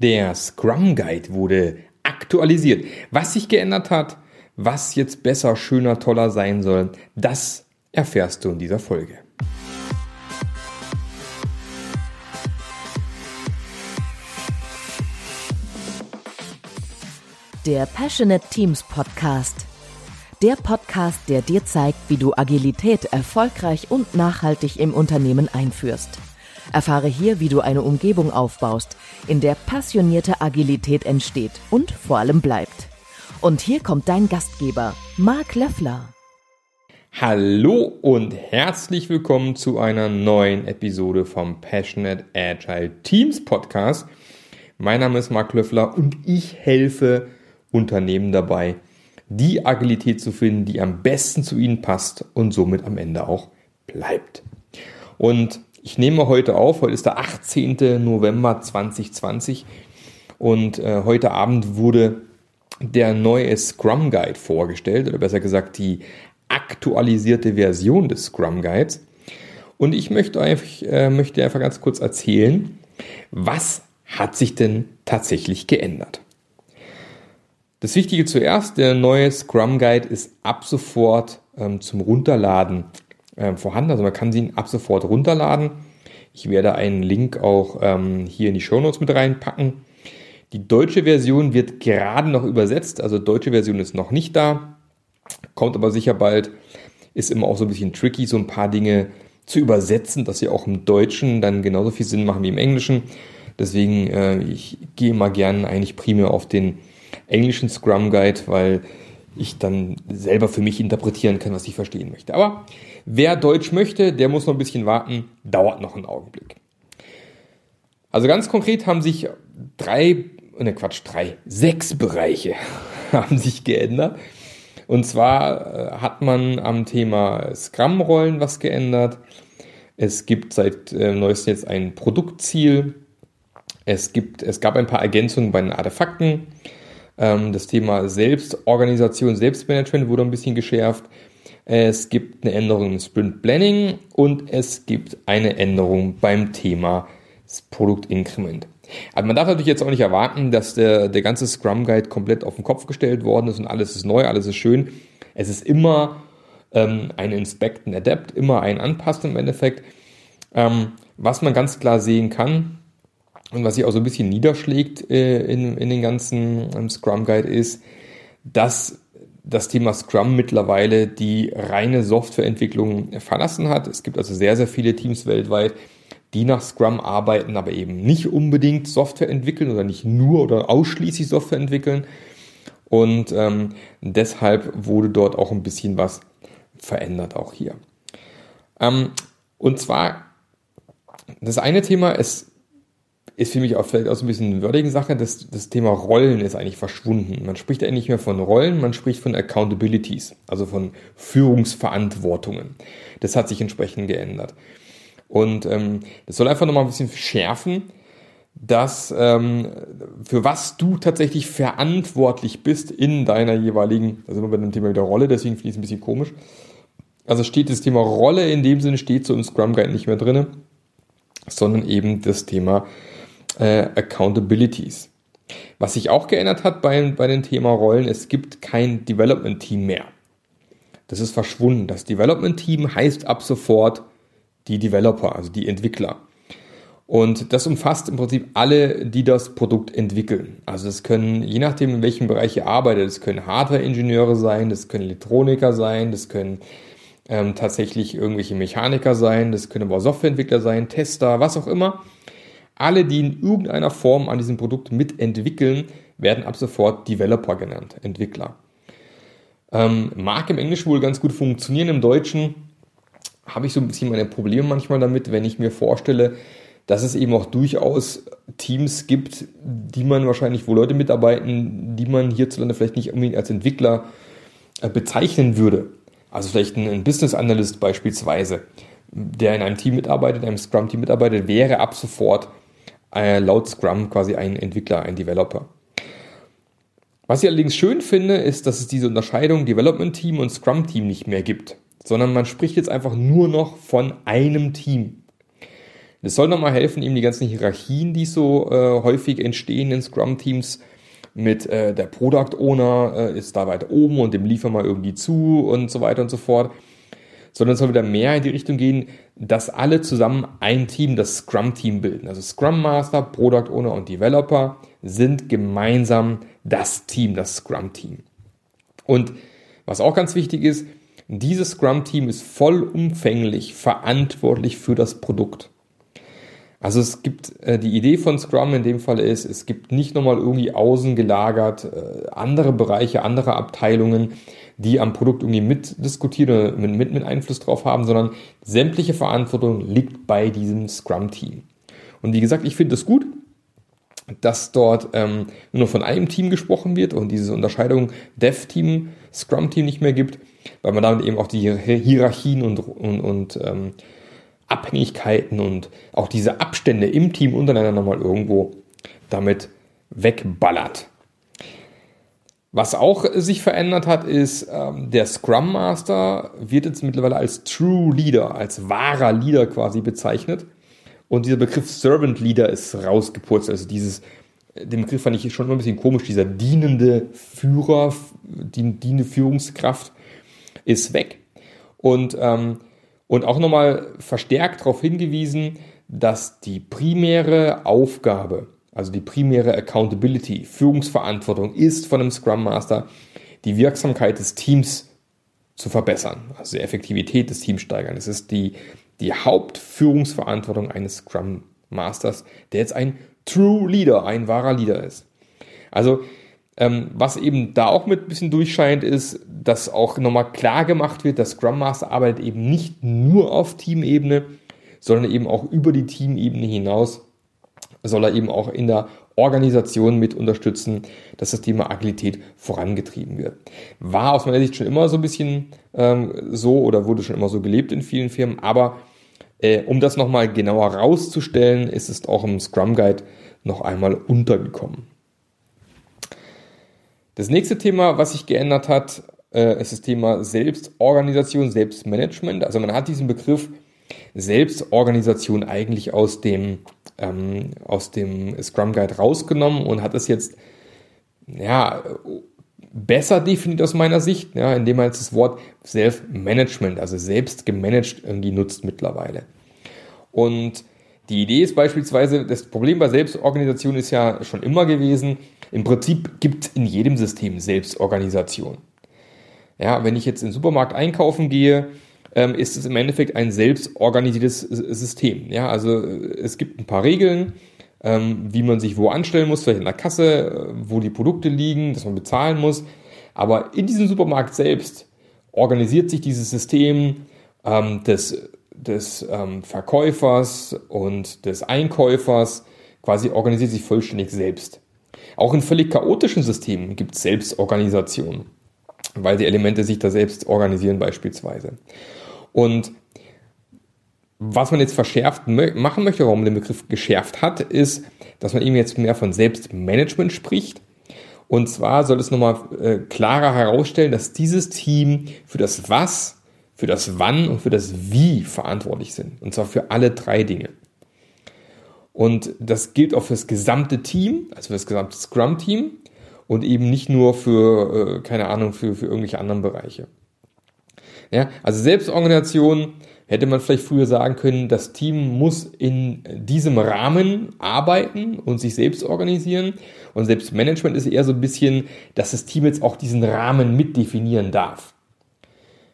Der Scrum Guide wurde aktualisiert. Was sich geändert hat, was jetzt besser, schöner, toller sein soll, das erfährst du in dieser Folge. Der Passionate Teams Podcast. Der Podcast, der dir zeigt, wie du Agilität erfolgreich und nachhaltig im Unternehmen einführst. Erfahre hier, wie du eine Umgebung aufbaust, in der passionierte Agilität entsteht und vor allem bleibt. Und hier kommt dein Gastgeber, Marc Löffler. Hallo und herzlich willkommen zu einer neuen Episode vom Passionate Agile Teams Podcast. Mein Name ist Marc Löffler und ich helfe Unternehmen dabei, die Agilität zu finden, die am besten zu ihnen passt und somit am Ende auch bleibt. Und ich nehme heute auf, heute ist der 18. November 2020 und äh, heute Abend wurde der neue Scrum Guide vorgestellt, oder besser gesagt die aktualisierte Version des Scrum Guides. Und ich möchte, einfach, äh, möchte einfach ganz kurz erzählen, was hat sich denn tatsächlich geändert. Das Wichtige zuerst, der neue Scrum Guide ist ab sofort ähm, zum Runterladen äh, vorhanden. Also man kann sie ab sofort runterladen. Ich werde einen Link auch ähm, hier in die Show Notes mit reinpacken. Die deutsche Version wird gerade noch übersetzt, also deutsche Version ist noch nicht da, kommt aber sicher bald. Ist immer auch so ein bisschen tricky, so ein paar Dinge zu übersetzen, dass sie auch im Deutschen dann genauso viel Sinn machen wie im Englischen. Deswegen, äh, ich gehe mal gerne eigentlich primär auf den englischen Scrum Guide, weil ich dann selber für mich interpretieren kann, was ich verstehen möchte. Aber wer Deutsch möchte, der muss noch ein bisschen warten, dauert noch einen Augenblick. Also ganz konkret haben sich drei, ne Quatsch, drei, sechs Bereiche haben sich geändert. Und zwar äh, hat man am Thema Scrum-Rollen was geändert. Es gibt seit äh, neuestem jetzt ein Produktziel. Es, gibt, es gab ein paar Ergänzungen bei den Artefakten. Ähm, das Thema Selbstorganisation, Selbstmanagement wurde ein bisschen geschärft. Es gibt eine Änderung im Sprint Planning und es gibt eine Änderung beim Thema Produktinkrement. Also man darf natürlich jetzt auch nicht erwarten, dass der, der ganze Scrum Guide komplett auf den Kopf gestellt worden ist und alles ist neu, alles ist schön. Es ist immer ähm, ein Inspect and Adapt, immer ein Anpassen im Endeffekt. Ähm, was man ganz klar sehen kann, und was sich auch so ein bisschen niederschlägt äh, in, in den ganzen ähm, Scrum Guide ist, dass das Thema Scrum mittlerweile die reine Softwareentwicklung verlassen hat. Es gibt also sehr, sehr viele Teams weltweit, die nach Scrum arbeiten, aber eben nicht unbedingt Software entwickeln oder nicht nur oder ausschließlich Software entwickeln. Und ähm, deshalb wurde dort auch ein bisschen was verändert, auch hier. Ähm, und zwar, das eine Thema ist ist für mich auch vielleicht auch so ein bisschen eine würdige Sache. Das, das Thema Rollen ist eigentlich verschwunden. Man spricht eigentlich nicht mehr von Rollen, man spricht von Accountabilities, also von Führungsverantwortungen. Das hat sich entsprechend geändert. Und ähm, das soll einfach nochmal ein bisschen schärfen, dass ähm, für was du tatsächlich verantwortlich bist in deiner jeweiligen, also immer bei dem Thema wieder Rolle, deswegen finde ich es ein bisschen komisch. Also steht das Thema Rolle in dem Sinne steht so im Scrum Guide nicht mehr drinne, sondern eben das Thema äh, Accountabilities. Was sich auch geändert hat bei, bei dem Thema Rollen, es gibt kein Development Team mehr. Das ist verschwunden. Das Development Team heißt ab sofort die Developer, also die Entwickler. Und das umfasst im Prinzip alle, die das Produkt entwickeln. Also es können, je nachdem, in welchem Bereich ihr arbeitet, es können Hardware-Ingenieure sein, das können Elektroniker sein, das können ähm, tatsächlich irgendwelche Mechaniker sein, das können aber Softwareentwickler sein, Tester, was auch immer. Alle, die in irgendeiner Form an diesem Produkt mitentwickeln, werden ab sofort Developer genannt, Entwickler. Ähm, mag im Englischen wohl ganz gut funktionieren, im Deutschen habe ich so ein bisschen meine Probleme manchmal damit, wenn ich mir vorstelle, dass es eben auch durchaus Teams gibt, die man wahrscheinlich, wo Leute mitarbeiten, die man hierzulande vielleicht nicht unbedingt als Entwickler äh, bezeichnen würde. Also vielleicht ein Business Analyst beispielsweise, der in einem Team mitarbeitet, in einem Scrum-Team mitarbeitet, wäre ab sofort äh, laut Scrum quasi ein Entwickler, ein Developer. Was ich allerdings schön finde, ist, dass es diese Unterscheidung Development Team und Scrum Team nicht mehr gibt, sondern man spricht jetzt einfach nur noch von einem Team. Das soll nochmal helfen, eben die ganzen Hierarchien, die so äh, häufig entstehen in Scrum-Teams, mit äh, der Product Owner äh, ist da weiter oben und dem liefern wir irgendwie zu und so weiter und so fort. Sondern es soll wieder mehr in die Richtung gehen, dass alle zusammen ein Team, das Scrum-Team bilden. Also Scrum Master, Product Owner und Developer sind gemeinsam das Team, das Scrum-Team. Und was auch ganz wichtig ist, dieses Scrum-Team ist vollumfänglich verantwortlich für das Produkt. Also es gibt äh, die Idee von Scrum in dem Fall ist, es gibt nicht nochmal irgendwie außen gelagert äh, andere Bereiche, andere Abteilungen, die am Produkt irgendwie mitdiskutieren oder mit, mit, mit Einfluss drauf haben, sondern sämtliche Verantwortung liegt bei diesem Scrum-Team. Und wie gesagt, ich finde es gut, dass dort ähm, nur von einem Team gesprochen wird und diese Unterscheidung Dev-Team, Scrum-Team nicht mehr gibt, weil man damit eben auch die Hierarchien und, und, und ähm, Abhängigkeiten und auch diese Abstände im Team untereinander nochmal irgendwo damit wegballert. Was auch sich verändert hat, ist, ähm, der Scrum Master wird jetzt mittlerweile als True Leader, als wahrer Leader quasi bezeichnet. Und dieser Begriff Servant Leader ist rausgeputzt. Also dieses, den Begriff fand ich schon immer ein bisschen komisch, dieser dienende Führer, die dienende Führungskraft ist weg. Und ähm, und auch nochmal verstärkt darauf hingewiesen, dass die primäre Aufgabe, also die primäre Accountability, Führungsverantwortung ist von einem Scrum Master, die Wirksamkeit des Teams zu verbessern, also die Effektivität des Teams steigern. Es ist die, die Hauptführungsverantwortung eines Scrum Masters, der jetzt ein True Leader, ein wahrer Leader ist. Also ähm, was eben da auch mit ein bisschen durchscheint, ist, dass auch nochmal klar gemacht wird, dass Scrum Master arbeitet eben nicht nur auf Teamebene, sondern eben auch über die Teamebene hinaus soll er eben auch in der Organisation mit unterstützen, dass das Thema Agilität vorangetrieben wird. War aus meiner Sicht schon immer so ein bisschen ähm, so oder wurde schon immer so gelebt in vielen Firmen, aber äh, um das nochmal genauer rauszustellen, ist es auch im Scrum Guide noch einmal untergekommen. Das nächste Thema, was sich geändert hat, äh, ist das Thema Selbstorganisation, Selbstmanagement. Also man hat diesen Begriff Selbstorganisation eigentlich aus dem, ähm, aus dem Scrum Guide rausgenommen und hat es jetzt ja, besser definiert aus meiner Sicht, ja, indem man jetzt das Wort Self-Management, also selbst gemanagt irgendwie nutzt mittlerweile. Und die Idee ist beispielsweise, das Problem bei Selbstorganisation ist ja schon immer gewesen, im Prinzip gibt es in jedem System Selbstorganisation. Ja, wenn ich jetzt in den Supermarkt einkaufen gehe, ähm, ist es im Endeffekt ein selbstorganisiertes System. Ja, also es gibt ein paar Regeln, ähm, wie man sich wo anstellen muss, vielleicht in der Kasse, äh, wo die Produkte liegen, dass man bezahlen muss. Aber in diesem Supermarkt selbst organisiert sich dieses System ähm, des, des ähm, Verkäufers und des Einkäufers quasi organisiert sich vollständig selbst. Auch in völlig chaotischen Systemen gibt es Selbstorganisation, weil die Elemente sich da selbst organisieren beispielsweise. Und was man jetzt verschärft machen möchte, warum man den Begriff geschärft hat, ist, dass man eben jetzt mehr von Selbstmanagement spricht. Und zwar soll es nochmal äh, klarer herausstellen, dass dieses Team für das Was, für das Wann und für das Wie verantwortlich sind. Und zwar für alle drei Dinge. Und das gilt auch für das gesamte Team, also für das gesamte Scrum-Team und eben nicht nur für, äh, keine Ahnung, für, für irgendwelche anderen Bereiche. Ja, also Selbstorganisation hätte man vielleicht früher sagen können, das Team muss in diesem Rahmen arbeiten und sich selbst organisieren. Und Selbstmanagement ist eher so ein bisschen, dass das Team jetzt auch diesen Rahmen mitdefinieren darf.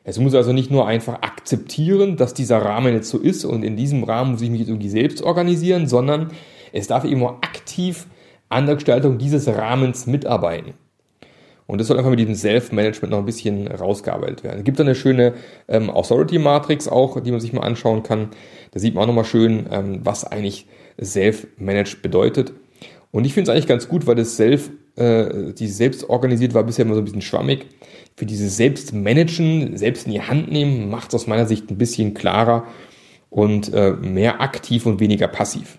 Es muss also nicht nur einfach akzeptieren, dass dieser Rahmen jetzt so ist und in diesem Rahmen muss ich mich jetzt irgendwie selbst organisieren, sondern es darf eben auch aktiv an der Gestaltung dieses Rahmens mitarbeiten. Und das soll einfach mit diesem Self-Management noch ein bisschen rausgearbeitet werden. Es gibt da eine schöne ähm, Authority-Matrix auch, die man sich mal anschauen kann. Da sieht man auch nochmal schön, ähm, was eigentlich Self-Managed bedeutet. Und ich finde es eigentlich ganz gut, weil das Self, äh, die selbst organisiert war bisher immer so ein bisschen schwammig für dieses Selbstmanagen, selbst in die Hand nehmen, macht es aus meiner Sicht ein bisschen klarer und äh, mehr aktiv und weniger passiv.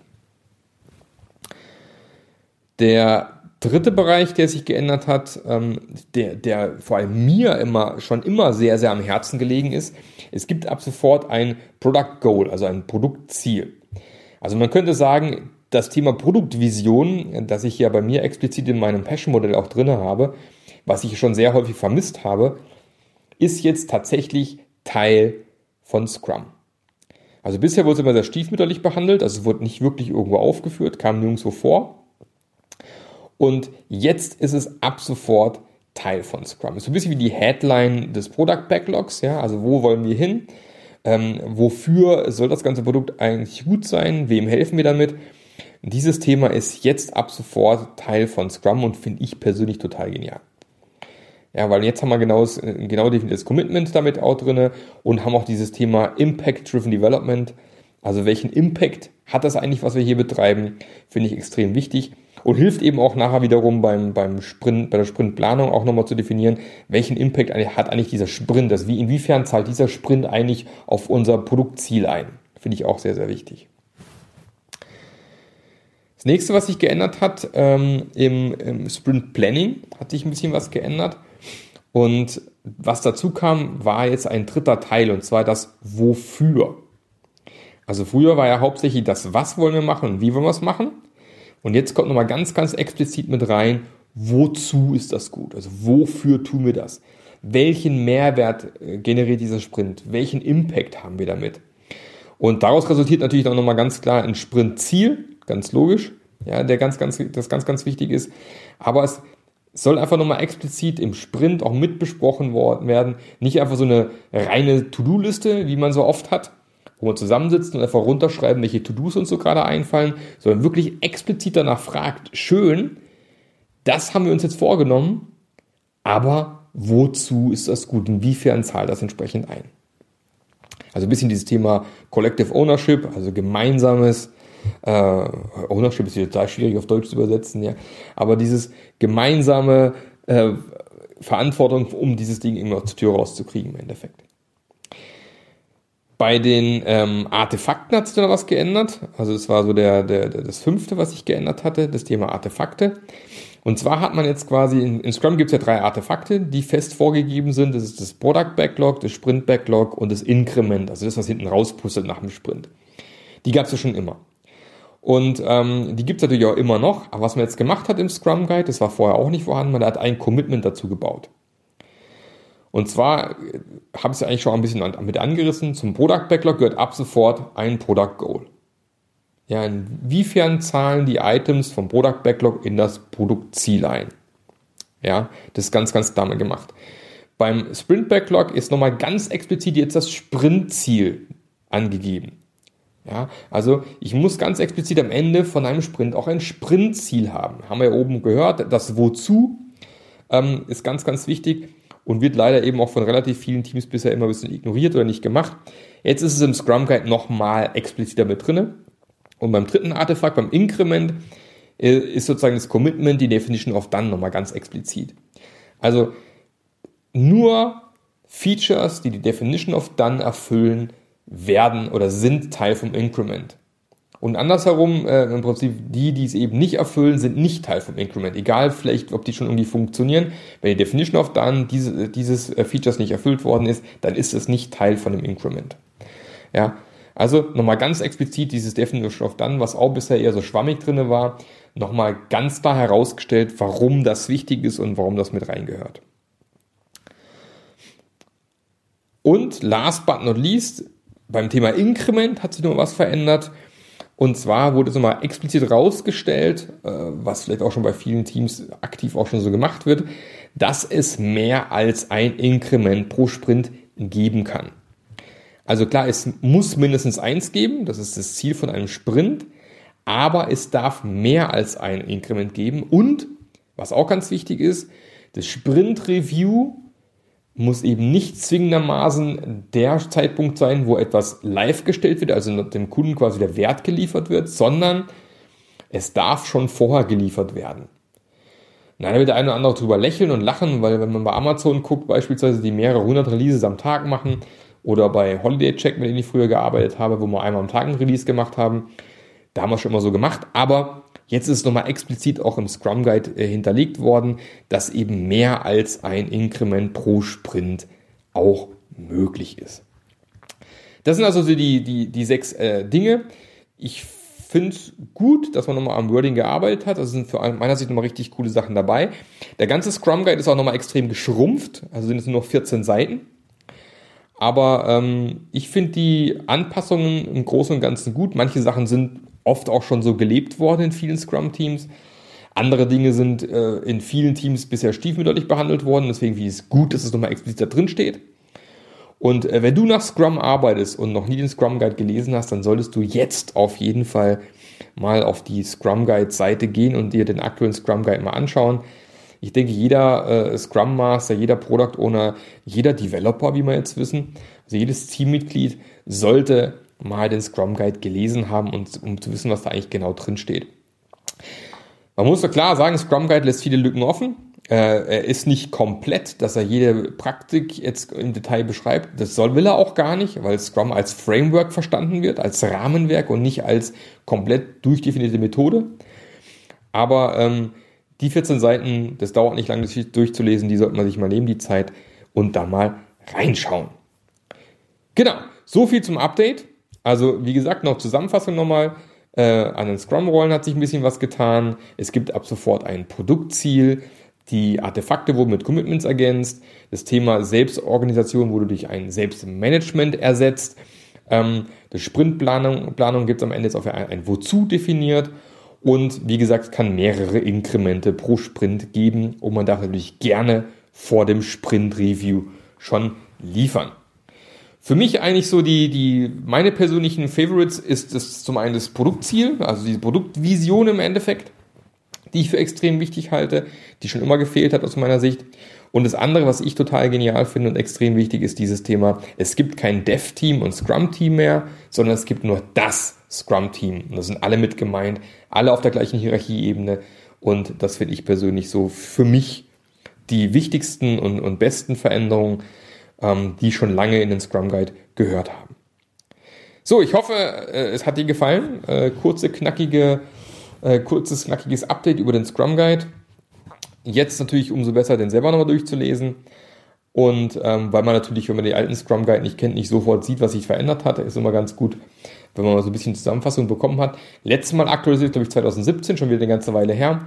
Der dritte Bereich, der sich geändert hat, ähm, der, der vor allem mir immer schon immer sehr, sehr am Herzen gelegen ist, es gibt ab sofort ein Product Goal, also ein Produktziel. Also man könnte sagen, das Thema Produktvision, das ich ja bei mir explizit in meinem Passion-Modell auch drin habe, was ich schon sehr häufig vermisst habe, ist jetzt tatsächlich Teil von Scrum. Also bisher wurde es immer sehr stiefmütterlich behandelt, also es wurde nicht wirklich irgendwo aufgeführt, kam nirgendwo vor. Und jetzt ist es ab sofort Teil von Scrum. Ist so ein bisschen wie die Headline des Product Backlogs, ja, also wo wollen wir hin? Ähm, wofür soll das ganze Produkt eigentlich gut sein? Wem helfen wir damit? Dieses Thema ist jetzt ab sofort Teil von Scrum und finde ich persönlich total genial. Ja, weil jetzt haben wir genau, genau definiertes Commitment damit auch drin und haben auch dieses Thema Impact-Driven Development. Also welchen Impact hat das eigentlich, was wir hier betreiben, finde ich extrem wichtig und hilft eben auch nachher wiederum beim, beim Sprint, bei der Sprintplanung auch nochmal zu definieren, welchen Impact hat eigentlich dieser Sprint, das wie, inwiefern zahlt dieser Sprint eigentlich auf unser Produktziel ein. Finde ich auch sehr, sehr wichtig. Das nächste, was sich geändert hat, ähm, im, im Sprint Planning hat sich ein bisschen was geändert. Und was dazu kam, war jetzt ein dritter Teil, und zwar das Wofür. Also früher war ja hauptsächlich das Was wollen wir machen und wie wollen wir es machen. Und jetzt kommt nochmal ganz, ganz explizit mit rein, wozu ist das gut? Also wofür tun wir das? Welchen Mehrwert äh, generiert dieser Sprint? Welchen Impact haben wir damit? Und daraus resultiert natürlich auch nochmal ganz klar ein Sprintziel, ganz logisch, ja, der ganz, ganz, das ganz, ganz wichtig ist. Aber es soll einfach nochmal explizit im Sprint auch mit besprochen werden. Nicht einfach so eine reine To-Do-Liste, wie man so oft hat, wo man zusammensitzt und einfach runterschreiben, welche To-Dos uns so gerade einfallen, sondern wirklich explizit danach fragt, schön, das haben wir uns jetzt vorgenommen, aber wozu ist das gut? Inwiefern zahlt das entsprechend ein? Also ein bisschen dieses Thema Collective Ownership, also gemeinsames äh, Ownership ist total schwierig auf Deutsch zu übersetzen, ja. Aber dieses gemeinsame äh, Verantwortung, um dieses Ding immer zur Tür rauszukriegen im Endeffekt. Bei den ähm, Artefakten hat sich dann was geändert. Also es war so der, der, der, das fünfte, was sich geändert hatte, das Thema Artefakte. Und zwar hat man jetzt quasi, in, in Scrum gibt es ja drei Artefakte, die fest vorgegeben sind. Das ist das Product Backlog, das Sprint Backlog und das Increment, also das, was hinten rauspuzzelt nach dem Sprint. Die gab es ja schon immer. Und ähm, die gibt es natürlich auch immer noch. Aber was man jetzt gemacht hat im Scrum Guide, das war vorher auch nicht vorhanden, man hat ein Commitment dazu gebaut. Und zwar äh, habe ich es eigentlich schon ein bisschen mit angerissen. Zum Product Backlog gehört ab sofort ein Product Goal. Ja, inwiefern zahlen die Items vom Product Backlog in das Produktziel ein? Ja, das ist ganz, ganz damit gemacht. Beim Sprint Backlog ist nochmal ganz explizit jetzt das Sprintziel angegeben. Ja, also ich muss ganz explizit am Ende von einem Sprint auch ein Sprintziel haben. Haben wir ja oben gehört, das Wozu ähm, ist ganz, ganz wichtig und wird leider eben auch von relativ vielen Teams bisher immer ein bisschen ignoriert oder nicht gemacht. Jetzt ist es im Scrum Guide nochmal expliziter mit drinne. Und beim dritten Artefakt, beim Increment, äh, ist sozusagen das Commitment, die Definition of Done nochmal ganz explizit. Also nur Features, die die Definition of Done erfüllen, werden oder sind Teil vom Increment. Und andersherum, äh, im Prinzip, die, die es eben nicht erfüllen, sind nicht Teil vom Increment. Egal vielleicht, ob die schon irgendwie funktionieren. Wenn die Definition of Done diese, dieses äh, Features nicht erfüllt worden ist, dann ist es nicht Teil von dem Increment. Ja, also nochmal ganz explizit dieses Definition of Done, was auch bisher eher so schwammig drinne war, nochmal ganz klar herausgestellt, warum das wichtig ist und warum das mit reingehört. Und last but not least, beim Thema Increment hat sich noch was verändert. Und zwar wurde es nochmal explizit rausgestellt, äh, was vielleicht auch schon bei vielen Teams aktiv auch schon so gemacht wird, dass es mehr als ein Increment pro Sprint geben kann. Also klar, es muss mindestens eins geben, das ist das Ziel von einem Sprint, aber es darf mehr als ein Increment geben und, was auch ganz wichtig ist, das Sprint Review muss eben nicht zwingendermaßen der Zeitpunkt sein, wo etwas live gestellt wird, also dem Kunden quasi der Wert geliefert wird, sondern es darf schon vorher geliefert werden. Na, da wird der eine oder andere drüber lächeln und lachen, weil wenn man bei Amazon guckt, beispielsweise die mehrere hundert Releases am Tag machen, oder bei Holiday Check, mit denen ich früher gearbeitet habe, wo wir einmal am Tag ein Release gemacht haben, da haben wir schon immer so gemacht, aber Jetzt ist es nochmal explizit auch im Scrum Guide äh, hinterlegt worden, dass eben mehr als ein Inkrement pro Sprint auch möglich ist. Das sind also die, die, die sechs äh, Dinge. Ich finde es gut, dass man nochmal am Wording gearbeitet hat. Da sind für meiner Sicht nochmal richtig coole Sachen dabei. Der ganze Scrum Guide ist auch nochmal extrem geschrumpft, also sind es nur noch 14 Seiten. Aber ähm, ich finde die Anpassungen im Großen und Ganzen gut. Manche Sachen sind oft auch schon so gelebt worden in vielen Scrum-Teams. Andere Dinge sind äh, in vielen Teams bisher stiefmütterlich behandelt worden. Deswegen ich es gut, dass es nochmal explizit da drin steht. Und äh, wenn du nach Scrum arbeitest und noch nie den Scrum Guide gelesen hast, dann solltest du jetzt auf jeden Fall mal auf die Scrum Guide Seite gehen und dir den aktuellen Scrum Guide mal anschauen. Ich denke, jeder äh, Scrum Master, jeder Product Owner, jeder Developer, wie wir jetzt wissen, also jedes Teammitglied sollte mal den Scrum Guide gelesen haben, und, um zu wissen, was da eigentlich genau drin steht. Man muss doch klar sagen, Scrum Guide lässt viele Lücken offen. Äh, er ist nicht komplett, dass er jede Praktik jetzt im Detail beschreibt. Das soll, will er auch gar nicht, weil Scrum als Framework verstanden wird, als Rahmenwerk und nicht als komplett durchdefinierte Methode. Aber ähm, die 14 Seiten, das dauert nicht lange, das durchzulesen, die sollte man sich mal nehmen, die Zeit, und da mal reinschauen. Genau, so viel zum Update. Also, wie gesagt, noch Zusammenfassung nochmal. Äh, an den Scrum-Rollen hat sich ein bisschen was getan. Es gibt ab sofort ein Produktziel. Die Artefakte wurden mit Commitments ergänzt. Das Thema Selbstorganisation wurde durch ein Selbstmanagement ersetzt. Ähm, die Sprintplanung Planung gibt es am Ende jetzt auch ein, ein Wozu definiert. Und wie gesagt, es kann mehrere Inkremente pro Sprint geben und man darf natürlich gerne vor dem Sprint-Review schon liefern. Für mich eigentlich so die, die, meine persönlichen Favorites ist es zum einen das Produktziel, also die Produktvision im Endeffekt, die ich für extrem wichtig halte, die schon immer gefehlt hat aus meiner Sicht. Und das andere, was ich total genial finde und extrem wichtig, ist dieses Thema, es gibt kein Dev-Team und Scrum-Team mehr, sondern es gibt nur das Scrum-Team. Und da sind alle mit gemeint, alle auf der gleichen Hierarchieebene. Und das finde ich persönlich so für mich die wichtigsten und, und besten Veränderungen, ähm, die schon lange in den Scrum Guide gehört haben. So, ich hoffe, äh, es hat dir gefallen. Äh, kurze, knackige, äh, kurzes, knackiges Update über den Scrum Guide. Jetzt natürlich umso besser, den selber nochmal durchzulesen. Und ähm, weil man natürlich, wenn man den alten Scrum Guide nicht kennt, nicht sofort sieht, was sich verändert hat, ist immer ganz gut, wenn man mal so ein bisschen Zusammenfassung bekommen hat. Letztes Mal aktualisiert, glaube ich, 2017, schon wieder eine ganze Weile her.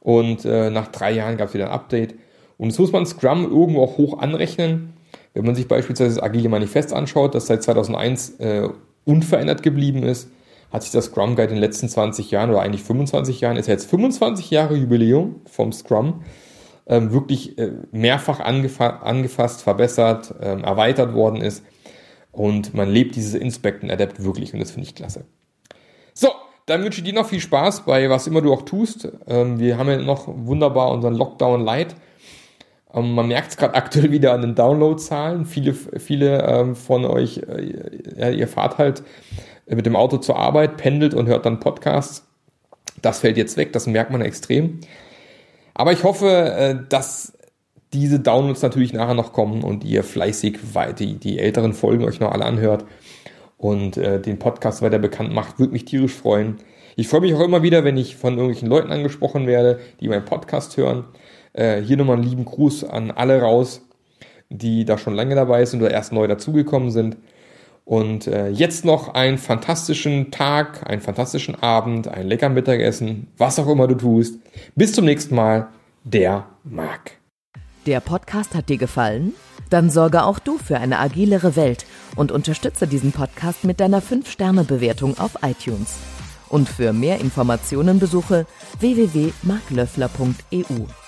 Und äh, nach drei Jahren gab es wieder ein Update. Und jetzt muss man Scrum irgendwo auch hoch anrechnen. Wenn man sich beispielsweise das Agile Manifest anschaut, das seit 2001 äh, unverändert geblieben ist, hat sich das Scrum Guide in den letzten 20 Jahren oder eigentlich 25 Jahren, ist ja jetzt 25 Jahre Jubiläum vom Scrum, ähm, wirklich äh, mehrfach angefa angefasst, verbessert, ähm, erweitert worden ist. Und man lebt dieses Inspect and Adapt wirklich und das finde ich klasse. So, dann wünsche ich dir noch viel Spaß bei was immer du auch tust. Ähm, wir haben ja noch wunderbar unseren Lockdown Light. Ähm, man merkt es gerade aktuell wieder an den Downloadzahlen. Viele, viele ähm, von euch, äh, ihr fahrt halt mit dem Auto zur Arbeit, pendelt und hört dann Podcasts. Das fällt jetzt weg, das merkt man extrem. Aber ich hoffe, äh, dass diese Downloads natürlich nachher noch kommen und ihr fleißig die, die älteren Folgen euch noch alle anhört und äh, den Podcast weiter bekannt macht, würde mich tierisch freuen. Ich freue mich auch immer wieder, wenn ich von irgendwelchen Leuten angesprochen werde, die meinen Podcast hören. Äh, hier nochmal einen lieben Gruß an alle raus, die da schon lange dabei sind oder erst neu dazugekommen sind. Und äh, jetzt noch einen fantastischen Tag, einen fantastischen Abend, ein lecker Mittagessen, was auch immer du tust. Bis zum nächsten Mal, der Marc. Der Podcast hat dir gefallen? Dann sorge auch du für eine agilere Welt und unterstütze diesen Podcast mit deiner 5-Sterne-Bewertung auf iTunes. Und für mehr Informationen besuche www.marklöffler.eu.